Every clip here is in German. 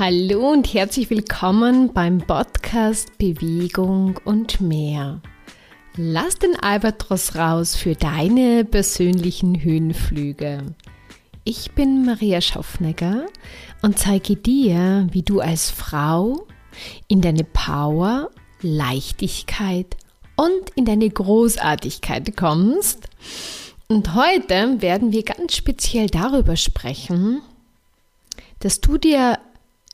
Hallo und herzlich willkommen beim Podcast Bewegung und mehr. Lass den Albatros raus für deine persönlichen Höhenflüge. Ich bin Maria Schaffnegger und zeige dir, wie du als Frau in deine Power, Leichtigkeit und in deine Großartigkeit kommst. Und heute werden wir ganz speziell darüber sprechen, dass du dir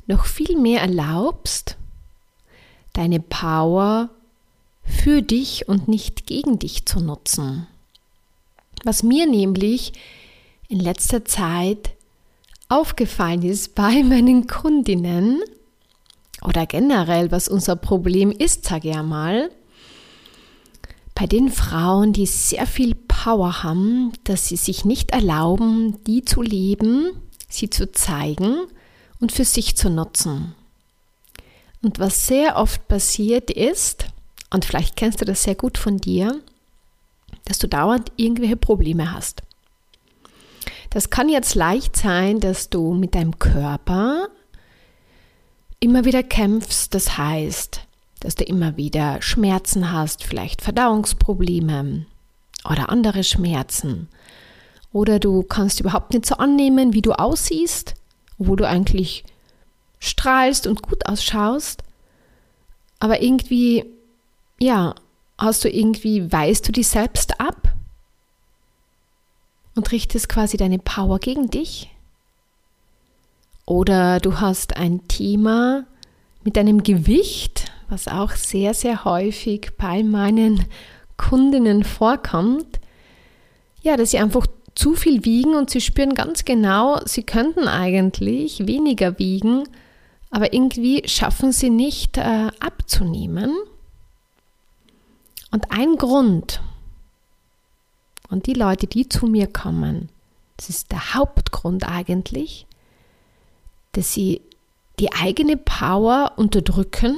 noch viel mehr erlaubst, deine Power für dich und nicht gegen dich zu nutzen. Was mir nämlich in letzter Zeit aufgefallen ist bei meinen Kundinnen oder generell, was unser Problem ist, sage ich einmal, bei den Frauen, die sehr viel Power haben, dass sie sich nicht erlauben, die zu leben, sie zu zeigen und für sich zu nutzen. Und was sehr oft passiert ist, und vielleicht kennst du das sehr gut von dir, dass du dauernd irgendwelche Probleme hast. Das kann jetzt leicht sein, dass du mit deinem Körper immer wieder kämpfst, das heißt, dass du immer wieder Schmerzen hast, vielleicht Verdauungsprobleme oder andere Schmerzen. Oder du kannst überhaupt nicht so annehmen, wie du aussiehst wo du eigentlich strahlst und gut ausschaust, aber irgendwie, ja, hast du irgendwie, weißt du dich selbst ab und richtest quasi deine Power gegen dich? Oder du hast ein Thema mit deinem Gewicht, was auch sehr, sehr häufig bei meinen Kundinnen vorkommt, ja, dass sie einfach zu viel wiegen und sie spüren ganz genau, sie könnten eigentlich weniger wiegen, aber irgendwie schaffen sie nicht äh, abzunehmen. Und ein Grund, und die Leute, die zu mir kommen, das ist der Hauptgrund eigentlich, dass sie die eigene Power unterdrücken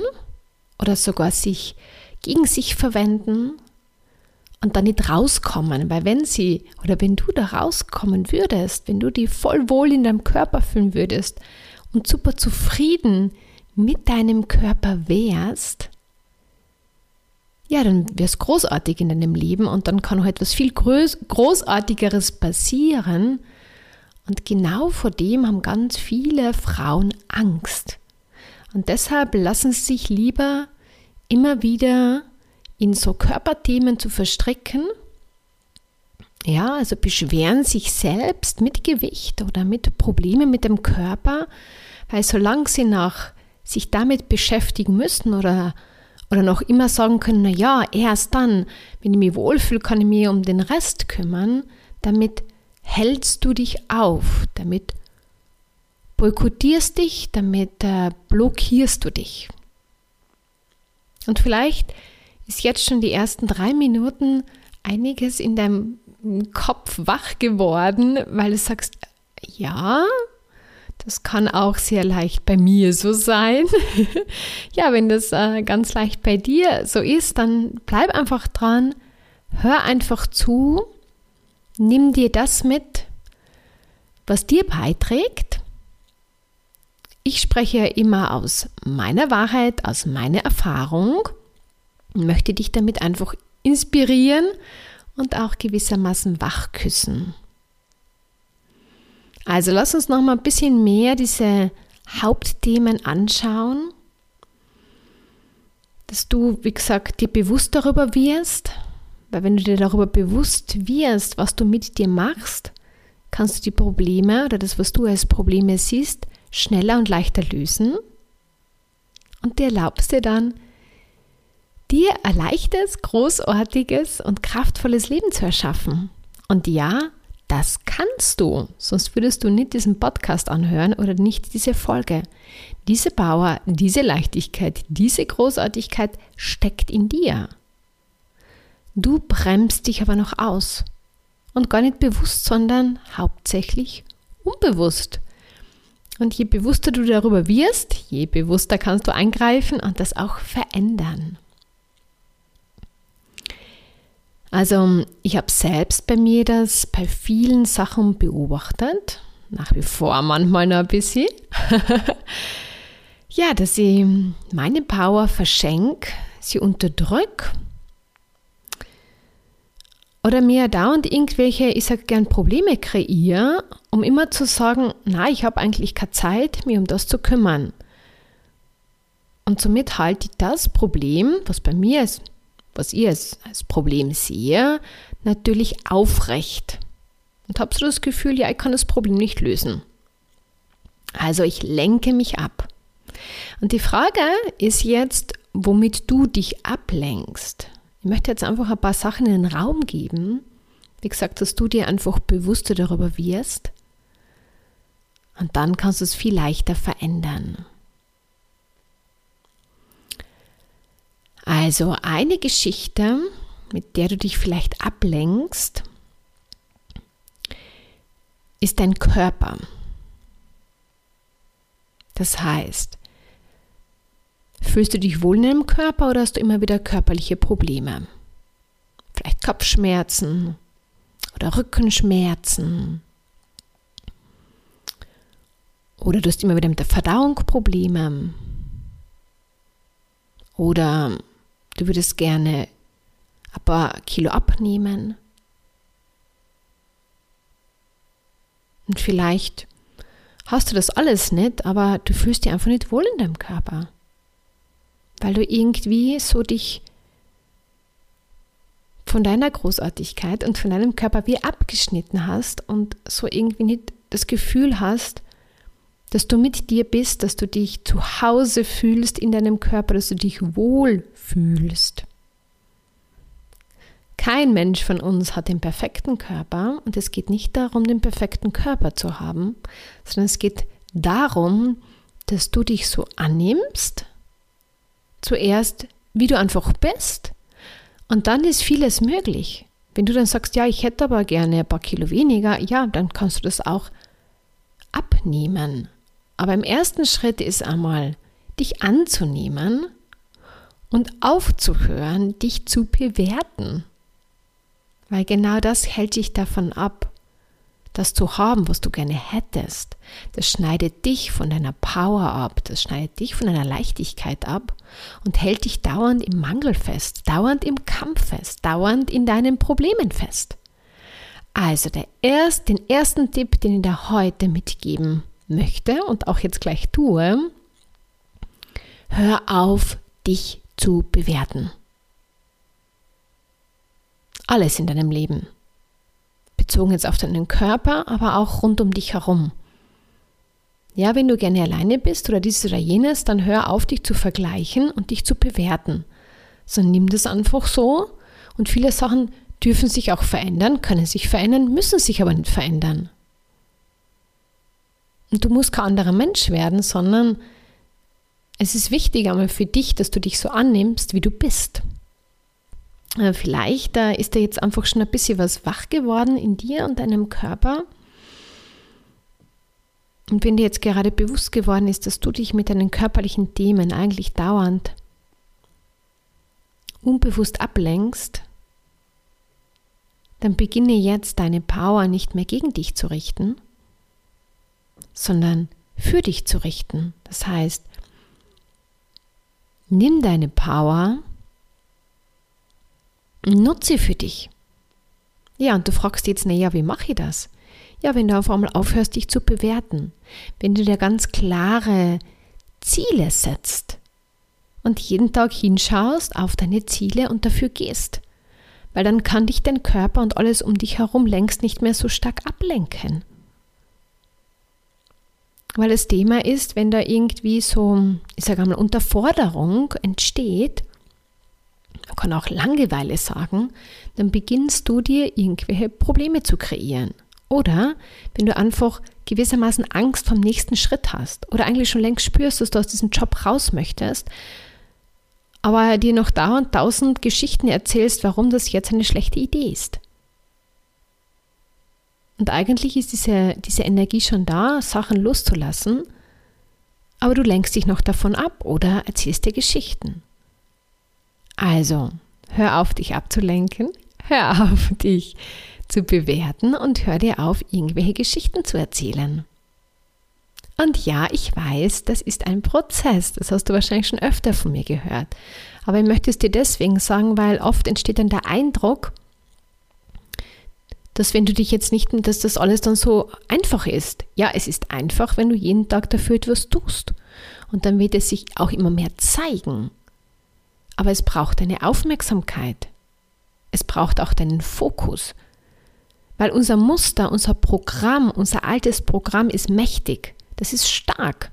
oder sogar sich gegen sich verwenden und dann nicht rauskommen, weil wenn sie oder wenn du da rauskommen würdest, wenn du die voll wohl in deinem Körper fühlen würdest und super zufrieden mit deinem Körper wärst, ja, dann wär's großartig in deinem Leben und dann kann auch etwas viel Groß Großartigeres passieren. Und genau vor dem haben ganz viele Frauen Angst. Und deshalb lassen sie sich lieber immer wieder in so Körperthemen zu verstricken. Ja, also beschweren sich selbst mit Gewicht oder mit Problemen mit dem Körper, weil solange sie nach sich damit beschäftigen müssen oder, oder noch immer sagen können, na ja, erst dann, wenn ich mich wohlfühle, kann ich mich um den Rest kümmern, damit hältst du dich auf, damit boykottierst dich, damit äh, blockierst du dich. Und vielleicht ist jetzt schon die ersten drei Minuten einiges in deinem Kopf wach geworden, weil du sagst, ja, das kann auch sehr leicht bei mir so sein. ja, wenn das äh, ganz leicht bei dir so ist, dann bleib einfach dran, hör einfach zu, nimm dir das mit, was dir beiträgt. Ich spreche immer aus meiner Wahrheit, aus meiner Erfahrung und möchte dich damit einfach inspirieren und auch gewissermaßen wachküssen. Also lass uns noch mal ein bisschen mehr diese Hauptthemen anschauen, dass du, wie gesagt, dir bewusst darüber wirst, weil wenn du dir darüber bewusst wirst, was du mit dir machst, kannst du die Probleme oder das, was du als Probleme siehst, schneller und leichter lösen und dir erlaubst dir dann, dir ein leichtes, großartiges und kraftvolles Leben zu erschaffen. Und ja, das kannst du, sonst würdest du nicht diesen Podcast anhören oder nicht diese Folge. Diese Power, diese Leichtigkeit, diese Großartigkeit steckt in dir. Du bremst dich aber noch aus. Und gar nicht bewusst, sondern hauptsächlich unbewusst. Und je bewusster du darüber wirst, je bewusster kannst du eingreifen und das auch verändern. Also ich habe selbst bei mir das bei vielen Sachen beobachtet, nach wie vor manchmal noch ein bisschen. ja, dass ich meine Power verschenke, sie unterdrücke oder mir dauernd irgendwelche, ich sage gern Probleme kreiere, um immer zu sagen, na, ich habe eigentlich keine Zeit, mich um das zu kümmern. Und somit halte ich das Problem, was bei mir ist, was ich als, als Problem sehe, natürlich aufrecht. Und habe so das Gefühl, ja, ich kann das Problem nicht lösen. Also ich lenke mich ab. Und die Frage ist jetzt, womit du dich ablenkst. Ich möchte jetzt einfach ein paar Sachen in den Raum geben. Wie gesagt, dass du dir einfach bewusster darüber wirst. Und dann kannst du es viel leichter verändern. Also eine Geschichte, mit der du dich vielleicht ablenkst, ist dein Körper. Das heißt, Fühlst du dich wohl in deinem Körper oder hast du immer wieder körperliche Probleme? Vielleicht Kopfschmerzen oder Rückenschmerzen. Oder du hast immer wieder mit der Verdauung Probleme. Oder du würdest gerne ein paar Kilo abnehmen. Und vielleicht hast du das alles nicht, aber du fühlst dich einfach nicht wohl in deinem Körper weil du irgendwie so dich von deiner Großartigkeit und von deinem Körper wie abgeschnitten hast und so irgendwie nicht das Gefühl hast, dass du mit dir bist, dass du dich zu Hause fühlst in deinem Körper, dass du dich wohl fühlst. Kein Mensch von uns hat den perfekten Körper und es geht nicht darum, den perfekten Körper zu haben, sondern es geht darum, dass du dich so annimmst, zuerst, wie du einfach bist. Und dann ist vieles möglich. Wenn du dann sagst, ja, ich hätte aber gerne ein paar Kilo weniger, ja, dann kannst du das auch abnehmen. Aber im ersten Schritt ist einmal, dich anzunehmen und aufzuhören, dich zu bewerten. Weil genau das hält dich davon ab, das zu haben, was du gerne hättest, das schneidet dich von deiner Power ab, das schneidet dich von deiner Leichtigkeit ab und hält dich dauernd im Mangel fest, dauernd im Kampf fest, dauernd in deinen Problemen fest. Also der erst, den ersten Tipp, den ich dir heute mitgeben möchte und auch jetzt gleich tue, hör auf, dich zu bewerten. Alles in deinem Leben bezogen jetzt auf deinen Körper, aber auch rund um dich herum. Ja, wenn du gerne alleine bist oder dieses oder jenes, dann hör auf, dich zu vergleichen und dich zu bewerten. Sondern nimm das einfach so und viele Sachen dürfen sich auch verändern, können sich verändern, müssen sich aber nicht verändern. Und du musst kein anderer Mensch werden, sondern es ist wichtig einmal für dich, dass du dich so annimmst, wie du bist. Äh, vielleicht äh, ist da jetzt einfach schon ein bisschen was wach geworden in dir und deinem Körper. Und wenn dir jetzt gerade bewusst geworden ist, dass du dich mit deinen körperlichen Themen eigentlich dauernd unbewusst ablenkst, dann beginne jetzt deine Power nicht mehr gegen dich zu richten, sondern für dich zu richten. Das heißt, nimm deine Power Nutze für dich. Ja, und du fragst jetzt, naja, wie mache ich das? Ja, wenn du auf einmal aufhörst, dich zu bewerten, wenn du dir ganz klare Ziele setzt und jeden Tag hinschaust auf deine Ziele und dafür gehst. Weil dann kann dich dein Körper und alles um dich herum längst nicht mehr so stark ablenken. Weil das Thema ist, wenn da irgendwie so, ich sage einmal, Unterforderung entsteht, man kann auch Langeweile sagen, dann beginnst du dir irgendwelche Probleme zu kreieren. Oder wenn du einfach gewissermaßen Angst vom nächsten Schritt hast oder eigentlich schon längst spürst, dass du aus diesem Job raus möchtest, aber dir noch dauernd tausend Geschichten erzählst, warum das jetzt eine schlechte Idee ist. Und eigentlich ist diese, diese Energie schon da, Sachen loszulassen, aber du lenkst dich noch davon ab oder erzählst dir Geschichten. Also, hör auf, dich abzulenken, hör auf, dich zu bewerten und hör dir auf, irgendwelche Geschichten zu erzählen. Und ja, ich weiß, das ist ein Prozess. Das hast du wahrscheinlich schon öfter von mir gehört. Aber ich möchte es dir deswegen sagen, weil oft entsteht dann der Eindruck, dass wenn du dich jetzt nicht, dass das alles dann so einfach ist. Ja, es ist einfach, wenn du jeden Tag dafür etwas tust. Und dann wird es sich auch immer mehr zeigen. Aber es braucht eine Aufmerksamkeit. Es braucht auch deinen Fokus. Weil unser Muster, unser Programm, unser altes Programm ist mächtig. Das ist stark.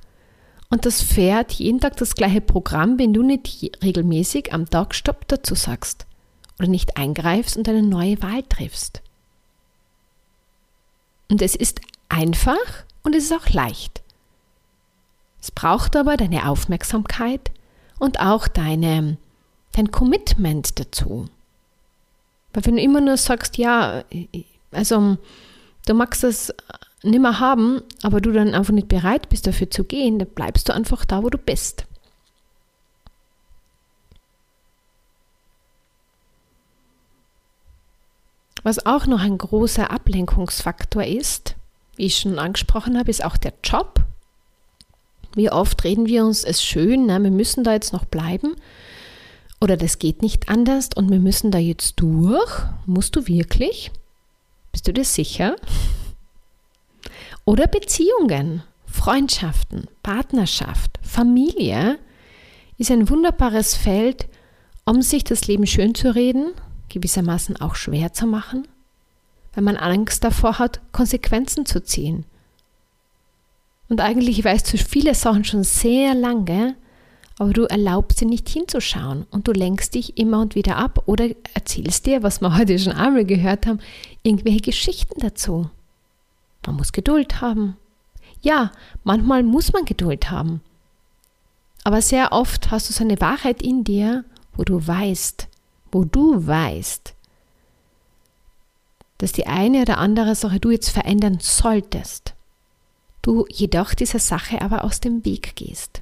Und das fährt jeden Tag das gleiche Programm, wenn du nicht regelmäßig am Tag Stopp dazu sagst oder nicht eingreifst und eine neue Wahl triffst. Und es ist einfach und es ist auch leicht. Es braucht aber deine Aufmerksamkeit und auch deine, dein Commitment dazu. Weil wenn du immer nur sagst, ja, also du magst das nicht mehr haben, aber du dann einfach nicht bereit bist dafür zu gehen, dann bleibst du einfach da, wo du bist. Was auch noch ein großer Ablenkungsfaktor ist, wie ich schon angesprochen habe, ist auch der Job. Wie oft reden wir uns es schön, na, wir müssen da jetzt noch bleiben oder das geht nicht anders und wir müssen da jetzt durch. Musst du wirklich? Bist du dir sicher? Oder Beziehungen, Freundschaften, Partnerschaft, Familie ist ein wunderbares Feld, um sich das Leben schön zu reden gewissermaßen auch schwer zu machen, weil man Angst davor hat, Konsequenzen zu ziehen. Und eigentlich weißt du viele Sachen schon sehr lange, aber du erlaubst dir nicht hinzuschauen und du lenkst dich immer und wieder ab oder erzählst dir, was wir heute schon einmal gehört haben, irgendwelche Geschichten dazu. Man muss Geduld haben. Ja, manchmal muss man Geduld haben. Aber sehr oft hast du so eine Wahrheit in dir, wo du weißt, wo du weißt, dass die eine oder andere Sache du jetzt verändern solltest, du jedoch dieser Sache aber aus dem Weg gehst.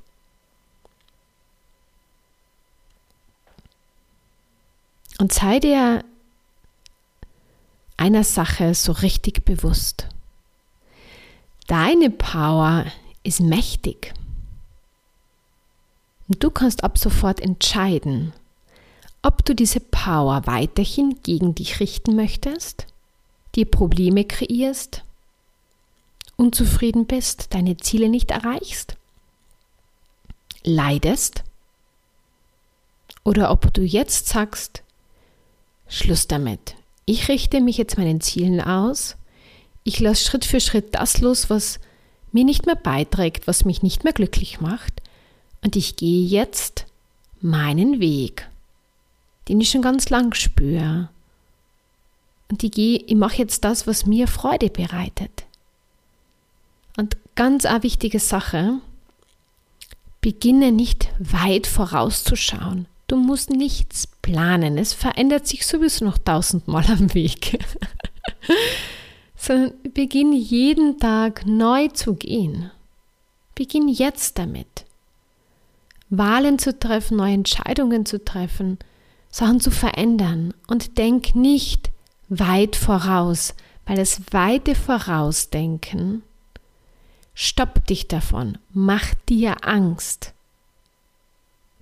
Und sei dir einer Sache so richtig bewusst. Deine Power ist mächtig. Und du kannst ab sofort entscheiden, ob du diese Power weiterhin gegen dich richten möchtest, dir Probleme kreierst, unzufrieden bist, deine Ziele nicht erreichst, leidest, oder ob du jetzt sagst, Schluss damit. Ich richte mich jetzt meinen Zielen aus, ich lasse Schritt für Schritt das los, was mir nicht mehr beiträgt, was mich nicht mehr glücklich macht, und ich gehe jetzt meinen Weg den ich schon ganz lang spüre. Und ich, gehe, ich mache jetzt das, was mir Freude bereitet. Und ganz eine wichtige Sache, beginne nicht weit vorauszuschauen. Du musst nichts planen. Es verändert sich sowieso noch tausendmal am Weg. Sondern beginne jeden Tag neu zu gehen. Beginn jetzt damit. Wahlen zu treffen, neue Entscheidungen zu treffen, Sachen zu verändern und denk nicht weit voraus, weil das weite Vorausdenken stoppt dich davon, macht dir Angst,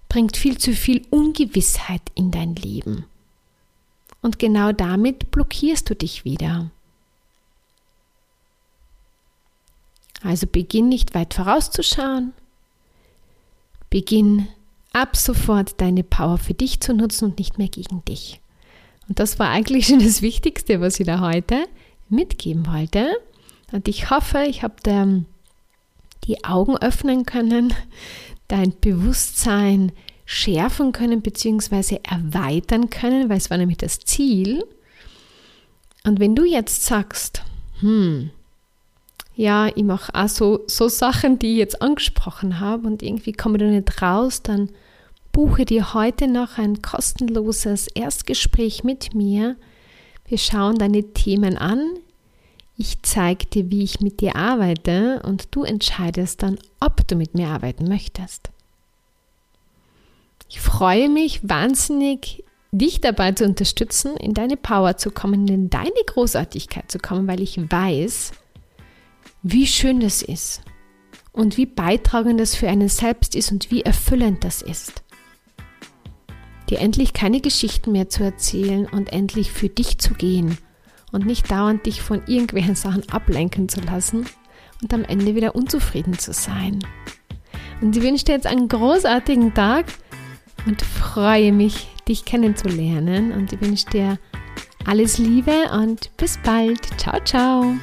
bringt viel zu viel Ungewissheit in dein Leben. Und genau damit blockierst du dich wieder. Also beginn nicht weit vorauszuschauen, beginn ab sofort deine Power für dich zu nutzen und nicht mehr gegen dich. Und das war eigentlich schon das Wichtigste, was ich da heute mitgeben wollte. Und ich hoffe, ich habe dir die Augen öffnen können, dein Bewusstsein schärfen können bzw. erweitern können, weil es war nämlich das Ziel. Und wenn du jetzt sagst, hm, ja, ich mache auch so, so Sachen, die ich jetzt angesprochen habe und irgendwie komme ich da nicht raus, dann buche dir heute noch ein kostenloses Erstgespräch mit mir. Wir schauen deine Themen an. Ich zeige dir, wie ich mit dir arbeite und du entscheidest dann, ob du mit mir arbeiten möchtest. Ich freue mich wahnsinnig, dich dabei zu unterstützen, in deine Power zu kommen, in deine Großartigkeit zu kommen, weil ich weiß, wie schön das ist und wie beitragend das für einen selbst ist und wie erfüllend das ist. Dir endlich keine Geschichten mehr zu erzählen und endlich für dich zu gehen und nicht dauernd dich von irgendwelchen Sachen ablenken zu lassen und am Ende wieder unzufrieden zu sein. Und ich wünsche dir jetzt einen großartigen Tag und freue mich, dich kennenzulernen. Und ich wünsche dir alles Liebe und bis bald. Ciao, ciao.